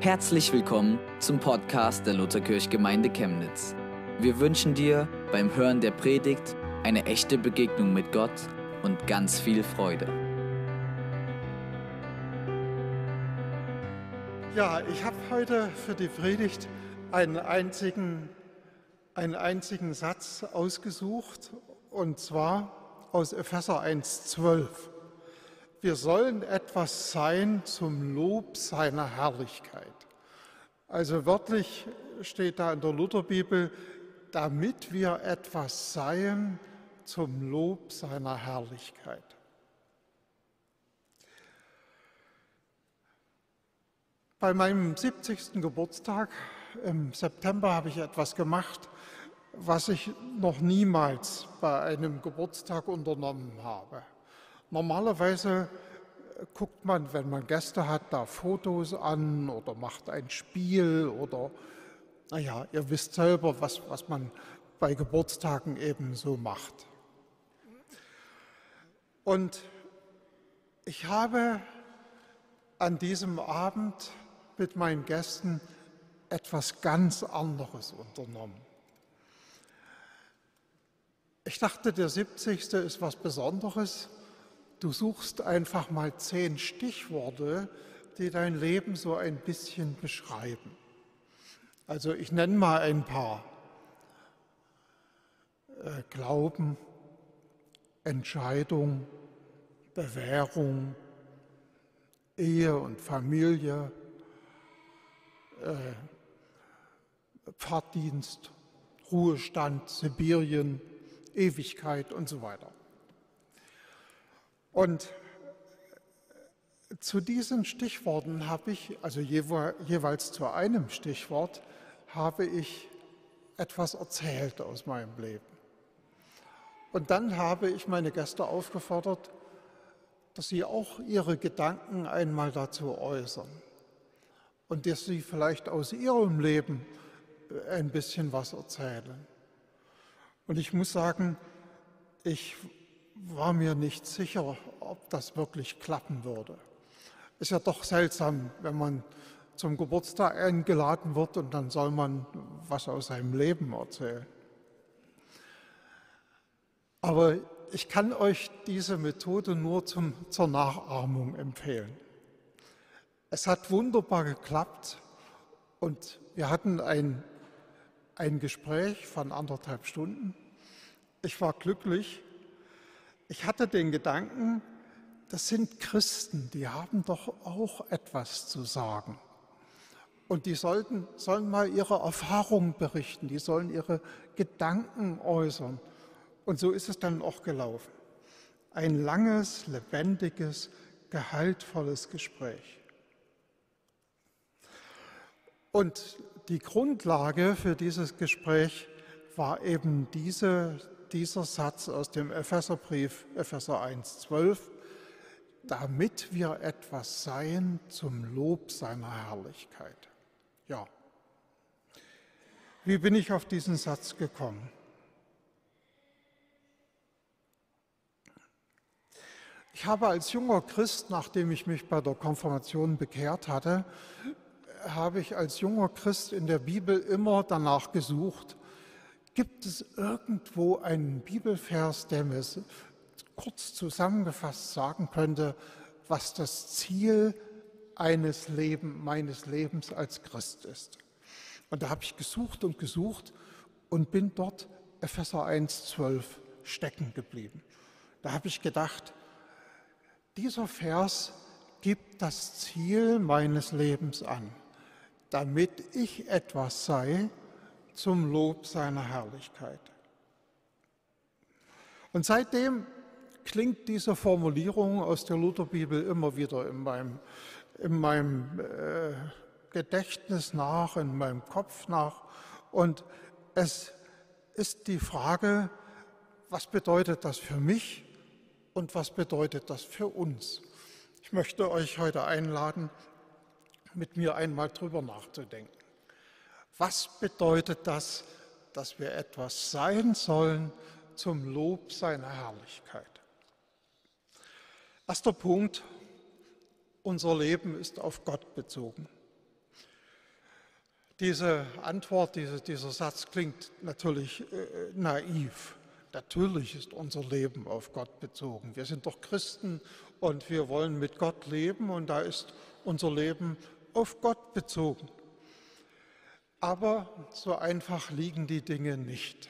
Herzlich willkommen zum Podcast der Lutherkirchgemeinde Chemnitz. Wir wünschen dir beim Hören der Predigt eine echte Begegnung mit Gott und ganz viel Freude. Ja, ich habe heute für die Predigt einen einzigen, einen einzigen Satz ausgesucht, und zwar aus Epheser 1,12. Wir sollen etwas sein zum Lob seiner Herrlichkeit. Also wörtlich steht da in der Lutherbibel, damit wir etwas seien zum Lob seiner Herrlichkeit. Bei meinem 70. Geburtstag im September habe ich etwas gemacht, was ich noch niemals bei einem Geburtstag unternommen habe. Normalerweise guckt man, wenn man Gäste hat, da Fotos an oder macht ein Spiel oder, naja, ihr wisst selber, was, was man bei Geburtstagen eben so macht. Und ich habe an diesem Abend mit meinen Gästen etwas ganz anderes unternommen. Ich dachte, der 70. ist was Besonderes Du suchst einfach mal zehn Stichworte, die dein Leben so ein bisschen beschreiben. Also ich nenne mal ein paar. Äh, Glauben, Entscheidung, Bewährung, Ehe und Familie, äh, Pfarrdienst, Ruhestand, Sibirien, Ewigkeit und so weiter. Und zu diesen Stichworten habe ich, also jeweils zu einem Stichwort, habe ich etwas erzählt aus meinem Leben. Und dann habe ich meine Gäste aufgefordert, dass sie auch ihre Gedanken einmal dazu äußern und dass sie vielleicht aus ihrem Leben ein bisschen was erzählen. Und ich muss sagen, ich war mir nicht sicher, ob das wirklich klappen würde. Ist ja doch seltsam, wenn man zum Geburtstag eingeladen wird und dann soll man was aus seinem Leben erzählen. Aber ich kann euch diese Methode nur zum, zur Nachahmung empfehlen. Es hat wunderbar geklappt und wir hatten ein, ein Gespräch von anderthalb Stunden. Ich war glücklich ich hatte den Gedanken, das sind Christen, die haben doch auch etwas zu sagen. Und die sollten, sollen mal ihre Erfahrungen berichten, die sollen ihre Gedanken äußern. Und so ist es dann auch gelaufen. Ein langes, lebendiges, gehaltvolles Gespräch. Und die Grundlage für dieses Gespräch war eben diese dieser Satz aus dem Epheserbrief, Epheser 1, 12, damit wir etwas seien zum Lob seiner Herrlichkeit. Ja. Wie bin ich auf diesen Satz gekommen? Ich habe als junger Christ, nachdem ich mich bei der Konfirmation bekehrt hatte, habe ich als junger Christ in der Bibel immer danach gesucht, Gibt es irgendwo einen Bibelvers, der mir kurz zusammengefasst sagen könnte, was das Ziel eines Leben, meines Lebens als Christ ist? Und da habe ich gesucht und gesucht und bin dort Epheser 1,12 stecken geblieben. Da habe ich gedacht, dieser Vers gibt das Ziel meines Lebens an, damit ich etwas sei, zum Lob seiner Herrlichkeit. Und seitdem klingt diese Formulierung aus der Lutherbibel immer wieder in meinem, in meinem äh, Gedächtnis nach, in meinem Kopf nach. Und es ist die Frage, was bedeutet das für mich und was bedeutet das für uns? Ich möchte euch heute einladen, mit mir einmal drüber nachzudenken. Was bedeutet das, dass wir etwas sein sollen zum Lob seiner Herrlichkeit? Erster Punkt, unser Leben ist auf Gott bezogen. Diese Antwort, diese, dieser Satz klingt natürlich äh, naiv. Natürlich ist unser Leben auf Gott bezogen. Wir sind doch Christen und wir wollen mit Gott leben und da ist unser Leben auf Gott bezogen. Aber so einfach liegen die Dinge nicht.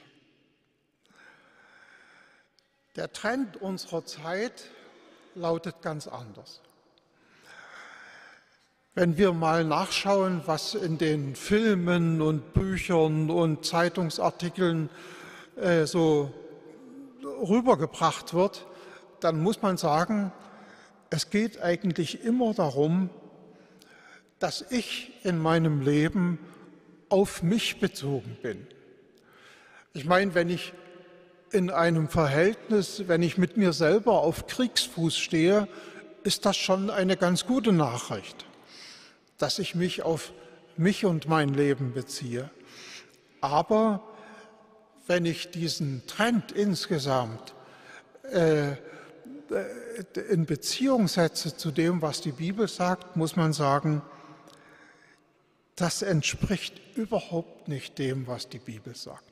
Der Trend unserer Zeit lautet ganz anders. Wenn wir mal nachschauen, was in den Filmen und Büchern und Zeitungsartikeln äh, so rübergebracht wird, dann muss man sagen, es geht eigentlich immer darum, dass ich in meinem Leben auf mich bezogen bin. Ich meine, wenn ich in einem Verhältnis, wenn ich mit mir selber auf Kriegsfuß stehe, ist das schon eine ganz gute Nachricht dass ich mich auf mich und mein Leben beziehe. Aber wenn ich diesen Trend insgesamt äh, in Beziehung setze zu dem, was die Bibel sagt, muss man sagen, das entspricht überhaupt nicht dem, was die Bibel sagt.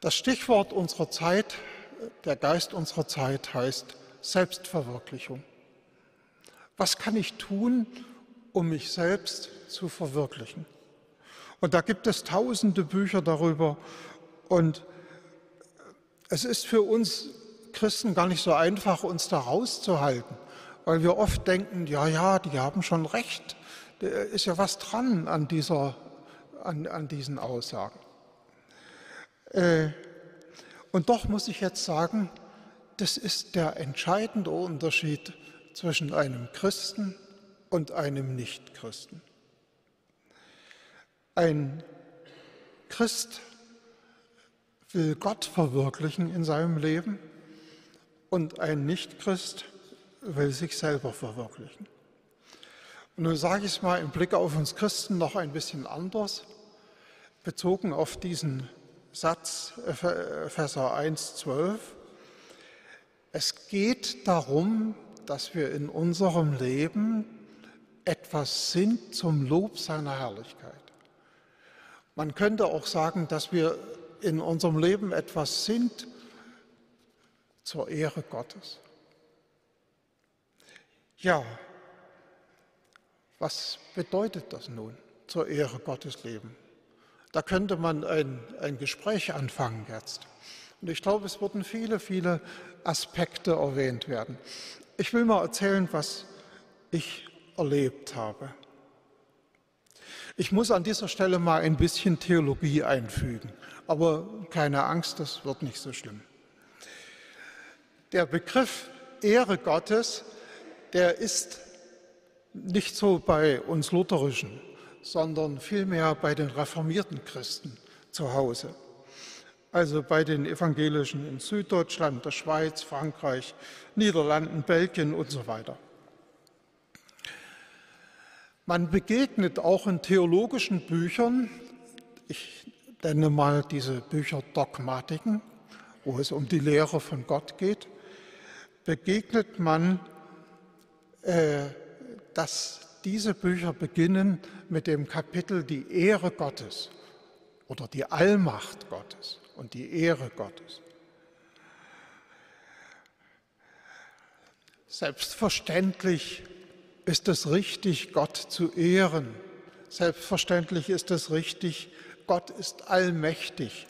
Das Stichwort unserer Zeit, der Geist unserer Zeit heißt Selbstverwirklichung. Was kann ich tun, um mich selbst zu verwirklichen. Und da gibt es tausende Bücher darüber. Und es ist für uns Christen gar nicht so einfach, uns da rauszuhalten, weil wir oft denken, ja, ja, die haben schon recht. Da ist ja was dran an, dieser, an, an diesen Aussagen. Äh, und doch muss ich jetzt sagen, das ist der entscheidende Unterschied zwischen einem Christen und einem Nichtchristen. Ein Christ will Gott verwirklichen in seinem Leben und ein Nichtchrist will sich selber verwirklichen. Und nun sage ich es mal im Blick auf uns Christen noch ein bisschen anders, bezogen auf diesen Satz Epheser 1, 12. Es geht darum, dass wir in unserem Leben etwas sind zum Lob seiner Herrlichkeit. Man könnte auch sagen, dass wir in unserem Leben etwas sind zur Ehre Gottes. Ja, was bedeutet das nun, zur Ehre Gottes leben? Da könnte man ein, ein Gespräch anfangen jetzt. Und ich glaube, es würden viele, viele Aspekte erwähnt werden. Ich will mal erzählen, was ich erlebt habe. Ich muss an dieser Stelle mal ein bisschen Theologie einfügen, aber keine Angst, das wird nicht so schlimm. Der Begriff Ehre Gottes, der ist nicht so bei uns Lutherischen, sondern vielmehr bei den reformierten Christen zu Hause. Also bei den Evangelischen in Süddeutschland, der Schweiz, Frankreich, Niederlanden, Belgien und so weiter. Man begegnet auch in theologischen Büchern, ich nenne mal diese Bücher Dogmatiken, wo es um die Lehre von Gott geht, begegnet man, äh, dass diese Bücher beginnen mit dem Kapitel die Ehre Gottes oder die Allmacht Gottes und die Ehre Gottes. Selbstverständlich ist es richtig, Gott zu ehren. Selbstverständlich ist es richtig, Gott ist allmächtig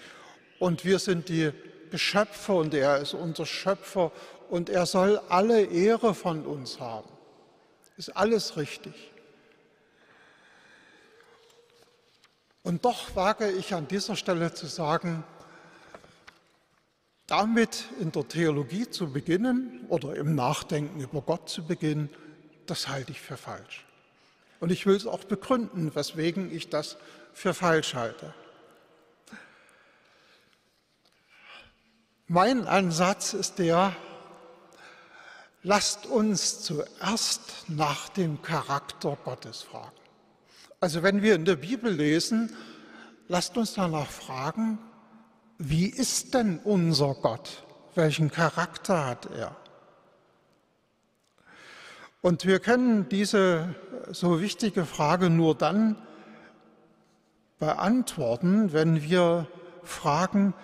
und wir sind die Geschöpfe und er ist unser Schöpfer und er soll alle Ehre von uns haben. Ist alles richtig. Und doch wage ich an dieser Stelle zu sagen, damit in der Theologie zu beginnen oder im Nachdenken über Gott zu beginnen, das halte ich für falsch. Und ich will es auch begründen, weswegen ich das für falsch halte. Mein Ansatz ist der, lasst uns zuerst nach dem Charakter Gottes fragen. Also wenn wir in der Bibel lesen, lasst uns danach fragen, wie ist denn unser Gott? Welchen Charakter hat er? Und wir können diese so wichtige Frage nur dann beantworten, wenn wir fragen,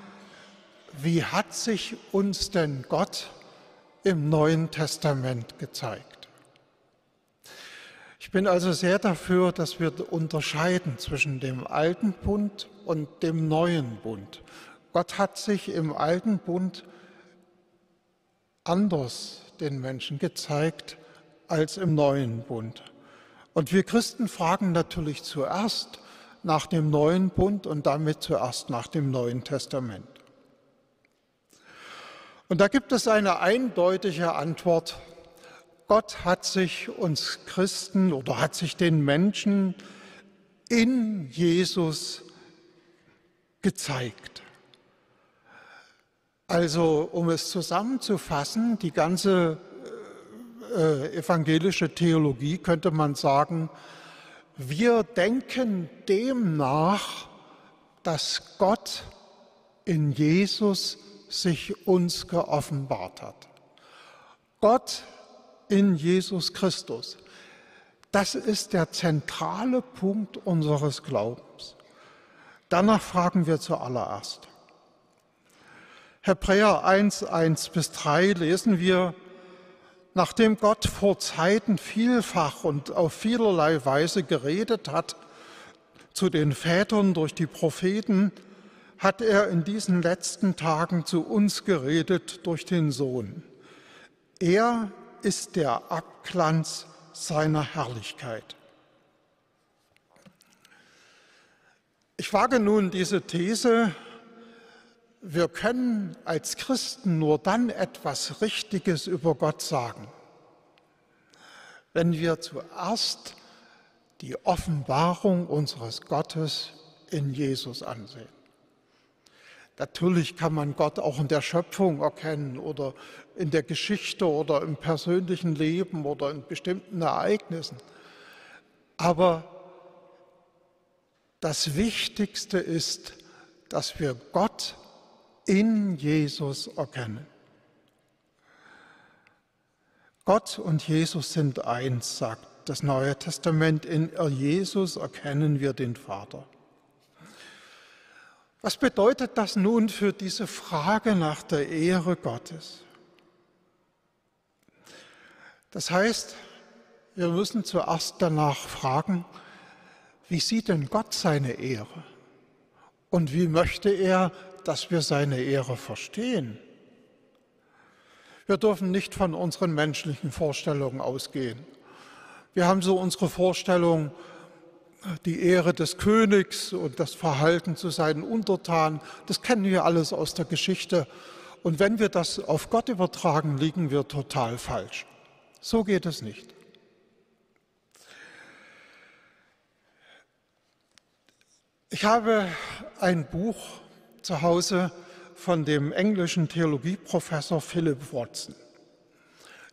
wie hat sich uns denn Gott im Neuen Testament gezeigt? Ich bin also sehr dafür, dass wir unterscheiden zwischen dem alten Bund und dem neuen Bund. Gott hat sich im alten Bund anders den Menschen gezeigt als im neuen Bund. Und wir Christen fragen natürlich zuerst nach dem neuen Bund und damit zuerst nach dem Neuen Testament. Und da gibt es eine eindeutige Antwort. Gott hat sich uns Christen oder hat sich den Menschen in Jesus gezeigt. Also um es zusammenzufassen, die ganze äh, evangelische Theologie könnte man sagen, wir denken dem nach, dass Gott in Jesus sich uns geoffenbart hat. Gott in Jesus Christus. Das ist der zentrale Punkt unseres Glaubens. Danach fragen wir zuallererst. Hebräer 1, 1 bis 3 lesen wir, nachdem Gott vor Zeiten vielfach und auf vielerlei Weise geredet hat zu den Vätern durch die Propheten, hat er in diesen letzten Tagen zu uns geredet durch den Sohn. Er ist der Abglanz seiner Herrlichkeit. Ich wage nun diese These, wir können als Christen nur dann etwas Richtiges über Gott sagen, wenn wir zuerst die Offenbarung unseres Gottes in Jesus ansehen. Natürlich kann man Gott auch in der Schöpfung erkennen oder in der Geschichte oder im persönlichen Leben oder in bestimmten Ereignissen. Aber das Wichtigste ist, dass wir Gott in Jesus erkennen. Gott und Jesus sind eins, sagt das Neue Testament. In Jesus erkennen wir den Vater. Was bedeutet das nun für diese Frage nach der Ehre Gottes? Das heißt, wir müssen zuerst danach fragen, wie sieht denn Gott seine Ehre? Und wie möchte er, dass wir seine Ehre verstehen? Wir dürfen nicht von unseren menschlichen Vorstellungen ausgehen. Wir haben so unsere Vorstellung, die Ehre des Königs und das Verhalten zu seinen Untertanen, das kennen wir alles aus der Geschichte. Und wenn wir das auf Gott übertragen, liegen wir total falsch. So geht es nicht. Ich habe ein Buch zu Hause von dem englischen Theologieprofessor Philip Watson.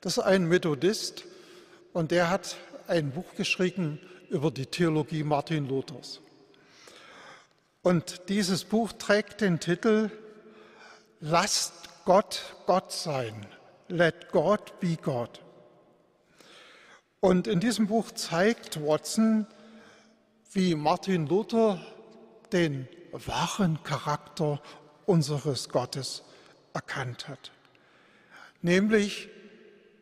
Das ist ein Methodist und der hat ein Buch geschrieben über die Theologie Martin Luthers. Und dieses Buch trägt den Titel Lasst Gott Gott sein. Let God be God. Und in diesem Buch zeigt Watson, wie Martin Luther den wahren Charakter unseres Gottes erkannt hat. Nämlich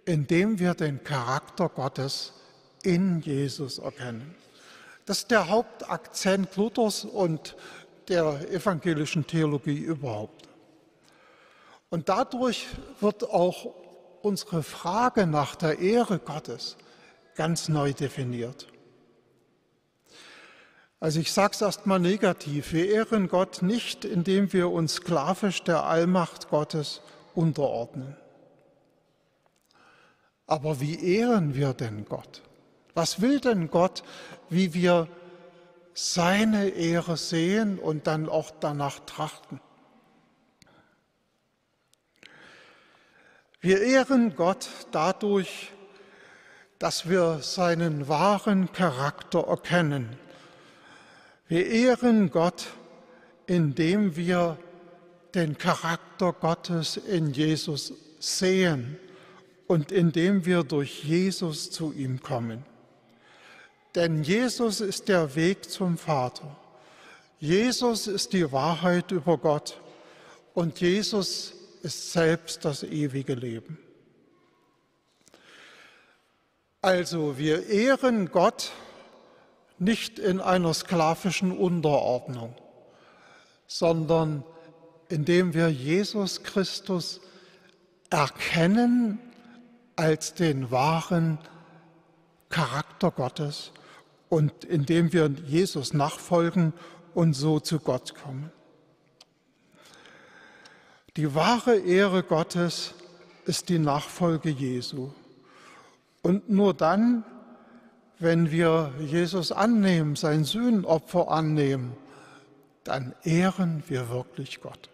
indem wir den Charakter Gottes in Jesus erkennen. Das ist der Hauptakzent Luthers und der evangelischen Theologie überhaupt. Und dadurch wird auch unsere Frage nach der Ehre Gottes ganz neu definiert. Also ich sage es erstmal negativ. Wir ehren Gott nicht, indem wir uns sklavisch der Allmacht Gottes unterordnen. Aber wie ehren wir denn Gott? Was will denn Gott, wie wir seine Ehre sehen und dann auch danach trachten? Wir ehren Gott dadurch, dass wir seinen wahren Charakter erkennen. Wir ehren Gott, indem wir den Charakter Gottes in Jesus sehen und indem wir durch Jesus zu ihm kommen. Denn Jesus ist der Weg zum Vater. Jesus ist die Wahrheit über Gott und Jesus ist selbst das ewige Leben. Also wir ehren Gott nicht in einer sklavischen Unterordnung, sondern indem wir Jesus Christus erkennen als den wahren Charakter Gottes und indem wir Jesus nachfolgen und so zu Gott kommen. Die wahre Ehre Gottes ist die Nachfolge Jesu. Und nur dann, wenn wir Jesus annehmen, sein Sühnopfer annehmen, dann ehren wir wirklich Gott.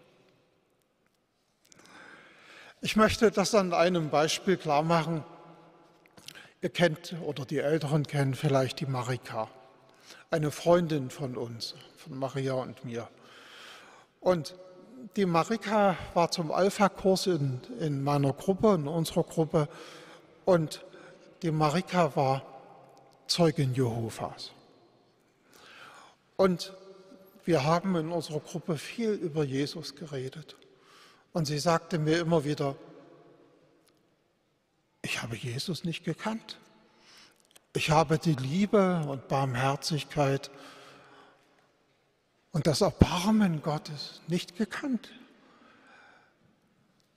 Ich möchte das an einem Beispiel klar machen. Ihr kennt oder die Älteren kennen vielleicht die Marika, eine Freundin von uns, von Maria und mir. Und die Marika war zum Alpha-Kurs in, in meiner Gruppe, in unserer Gruppe. Und die Marika war Zeugin Jehovas. Und wir haben in unserer Gruppe viel über Jesus geredet. Und sie sagte mir immer wieder, ich habe Jesus nicht gekannt. Ich habe die Liebe und Barmherzigkeit und das Erbarmen Gottes nicht gekannt.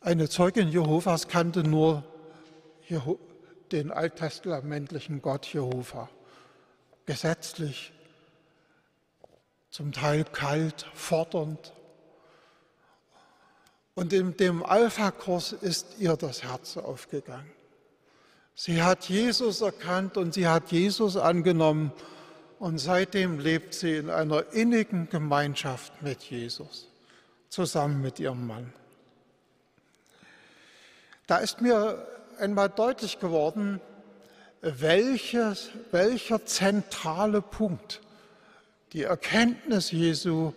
Eine Zeugin Jehovas kannte nur den alttestamentlichen Gott Jehova, gesetzlich, zum Teil kalt, fordernd. Und in dem Alpha-Kurs ist ihr das Herz aufgegangen. Sie hat Jesus erkannt und sie hat Jesus angenommen und seitdem lebt sie in einer innigen Gemeinschaft mit Jesus, zusammen mit ihrem Mann. Da ist mir einmal deutlich geworden, welches, welcher zentrale Punkt die Erkenntnis Jesu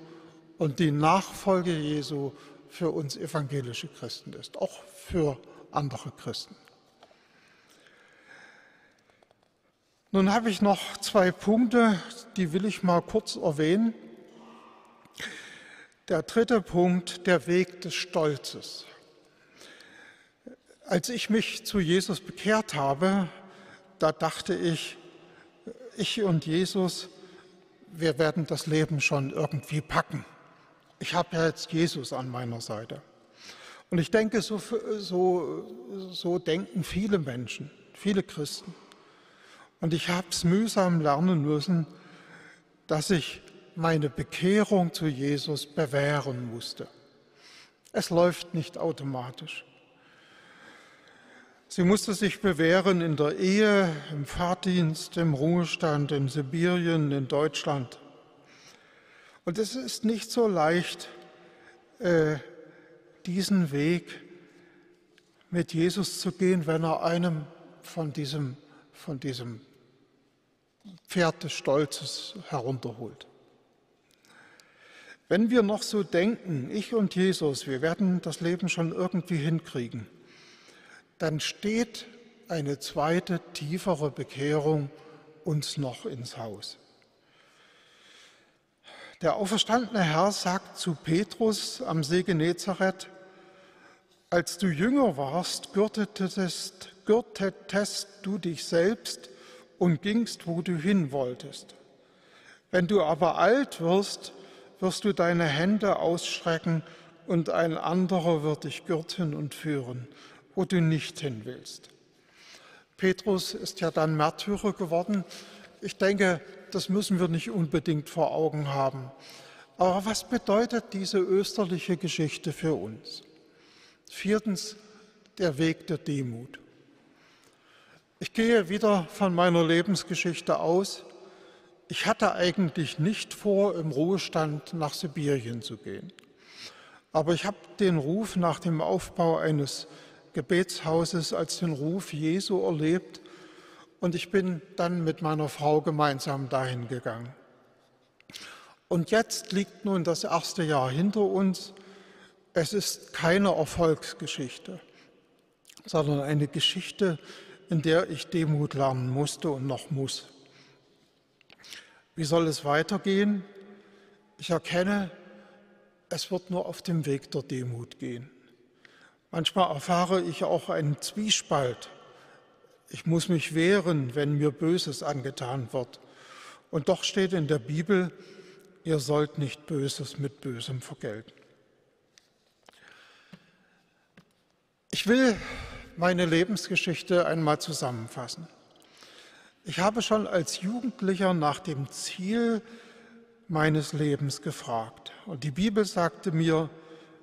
und die Nachfolge Jesu für uns evangelische Christen ist, auch für andere Christen. Nun habe ich noch zwei Punkte, die will ich mal kurz erwähnen. Der dritte Punkt, der Weg des Stolzes. Als ich mich zu Jesus bekehrt habe, da dachte ich, ich und Jesus, wir werden das Leben schon irgendwie packen. Ich habe ja jetzt Jesus an meiner Seite. Und ich denke, so, so, so denken viele Menschen, viele Christen. Und ich habe es mühsam lernen müssen, dass ich meine Bekehrung zu Jesus bewähren musste. Es läuft nicht automatisch. Sie musste sich bewähren in der Ehe, im Fahrdienst, im Ruhestand, in Sibirien, in Deutschland. Und es ist nicht so leicht, äh, diesen Weg mit Jesus zu gehen, wenn er einem von diesem von diesem Pferd des Stolzes herunterholt. Wenn wir noch so denken, ich und Jesus, wir werden das Leben schon irgendwie hinkriegen, dann steht eine zweite, tiefere Bekehrung uns noch ins Haus. Der auferstandene Herr sagt zu Petrus am See Genezareth, als du jünger warst, gürtetest, gürtetest du dich selbst und gingst, wo du hin wolltest. Wenn du aber alt wirst, wirst du deine Hände ausstrecken und ein anderer wird dich gürten und führen, wo du nicht hin willst. Petrus ist ja dann Märtyrer geworden. Ich denke, das müssen wir nicht unbedingt vor Augen haben. Aber was bedeutet diese österliche Geschichte für uns? Viertens, der Weg der Demut. Ich gehe wieder von meiner Lebensgeschichte aus. Ich hatte eigentlich nicht vor, im Ruhestand nach Sibirien zu gehen. Aber ich habe den Ruf nach dem Aufbau eines Gebetshauses als den Ruf Jesu erlebt und ich bin dann mit meiner Frau gemeinsam dahin gegangen. Und jetzt liegt nun das erste Jahr hinter uns es ist keine Erfolgsgeschichte, sondern eine Geschichte, in der ich Demut lernen musste und noch muss. Wie soll es weitergehen? Ich erkenne, es wird nur auf dem Weg der Demut gehen. Manchmal erfahre ich auch einen Zwiespalt. Ich muss mich wehren, wenn mir Böses angetan wird. Und doch steht in der Bibel, ihr sollt nicht Böses mit Bösem vergelten. Ich will meine Lebensgeschichte einmal zusammenfassen. Ich habe schon als Jugendlicher nach dem Ziel meines Lebens gefragt. Und die Bibel sagte mir,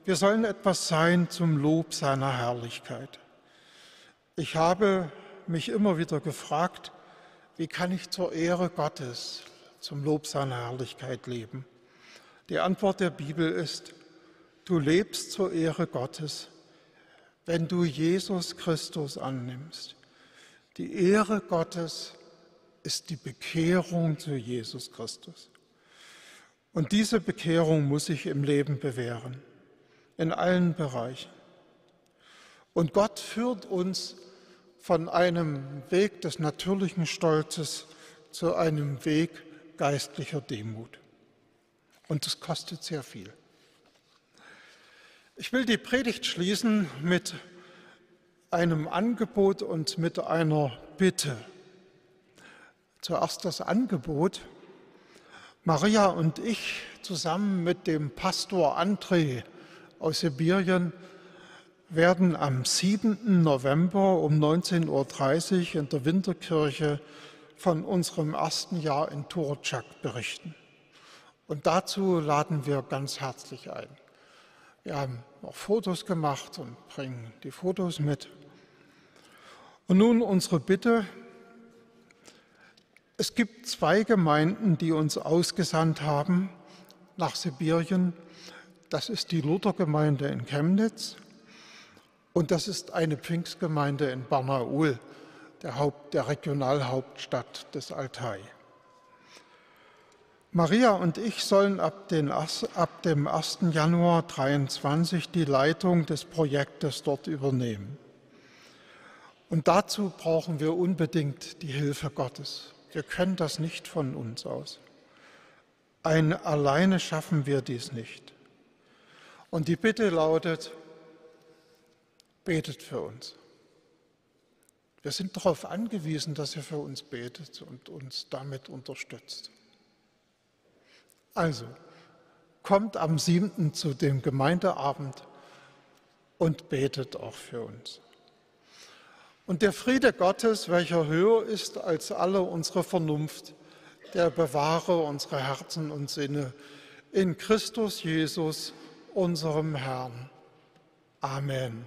wir sollen etwas sein zum Lob seiner Herrlichkeit. Ich habe mich immer wieder gefragt, wie kann ich zur Ehre Gottes, zum Lob seiner Herrlichkeit leben? Die Antwort der Bibel ist, du lebst zur Ehre Gottes, wenn du Jesus Christus annimmst. Die Ehre Gottes ist die Bekehrung zu Jesus Christus. Und diese Bekehrung muss sich im Leben bewähren, in allen Bereichen. Und Gott führt uns von einem Weg des natürlichen Stolzes zu einem Weg geistlicher Demut. Und das kostet sehr viel. Ich will die Predigt schließen mit einem Angebot und mit einer Bitte. Zuerst das Angebot. Maria und ich zusammen mit dem Pastor André aus Sibirien werden am 7. November um 19.30 Uhr in der Winterkirche von unserem ersten Jahr in Turczak berichten. Und dazu laden wir ganz herzlich ein. Wir haben auch Fotos gemacht und bringen die Fotos mit. Und nun unsere Bitte, es gibt zwei Gemeinden, die uns ausgesandt haben nach Sibirien. Das ist die Luthergemeinde in Chemnitz und das ist eine Pfingstgemeinde in Barnaul, der, Haupt, der Regionalhauptstadt des Altai. Maria und ich sollen ab, den, ab dem 1. Januar 2023 die Leitung des Projektes dort übernehmen. Und dazu brauchen wir unbedingt die Hilfe Gottes. Wir können das nicht von uns aus. Ein, alleine schaffen wir dies nicht. Und die Bitte lautet, betet für uns. Wir sind darauf angewiesen, dass ihr für uns betet und uns damit unterstützt. Also, kommt am 7. zu dem Gemeindeabend und betet auch für uns. Und der Friede Gottes, welcher höher ist als alle unsere Vernunft, der bewahre unsere Herzen und Sinne in Christus Jesus, unserem Herrn. Amen.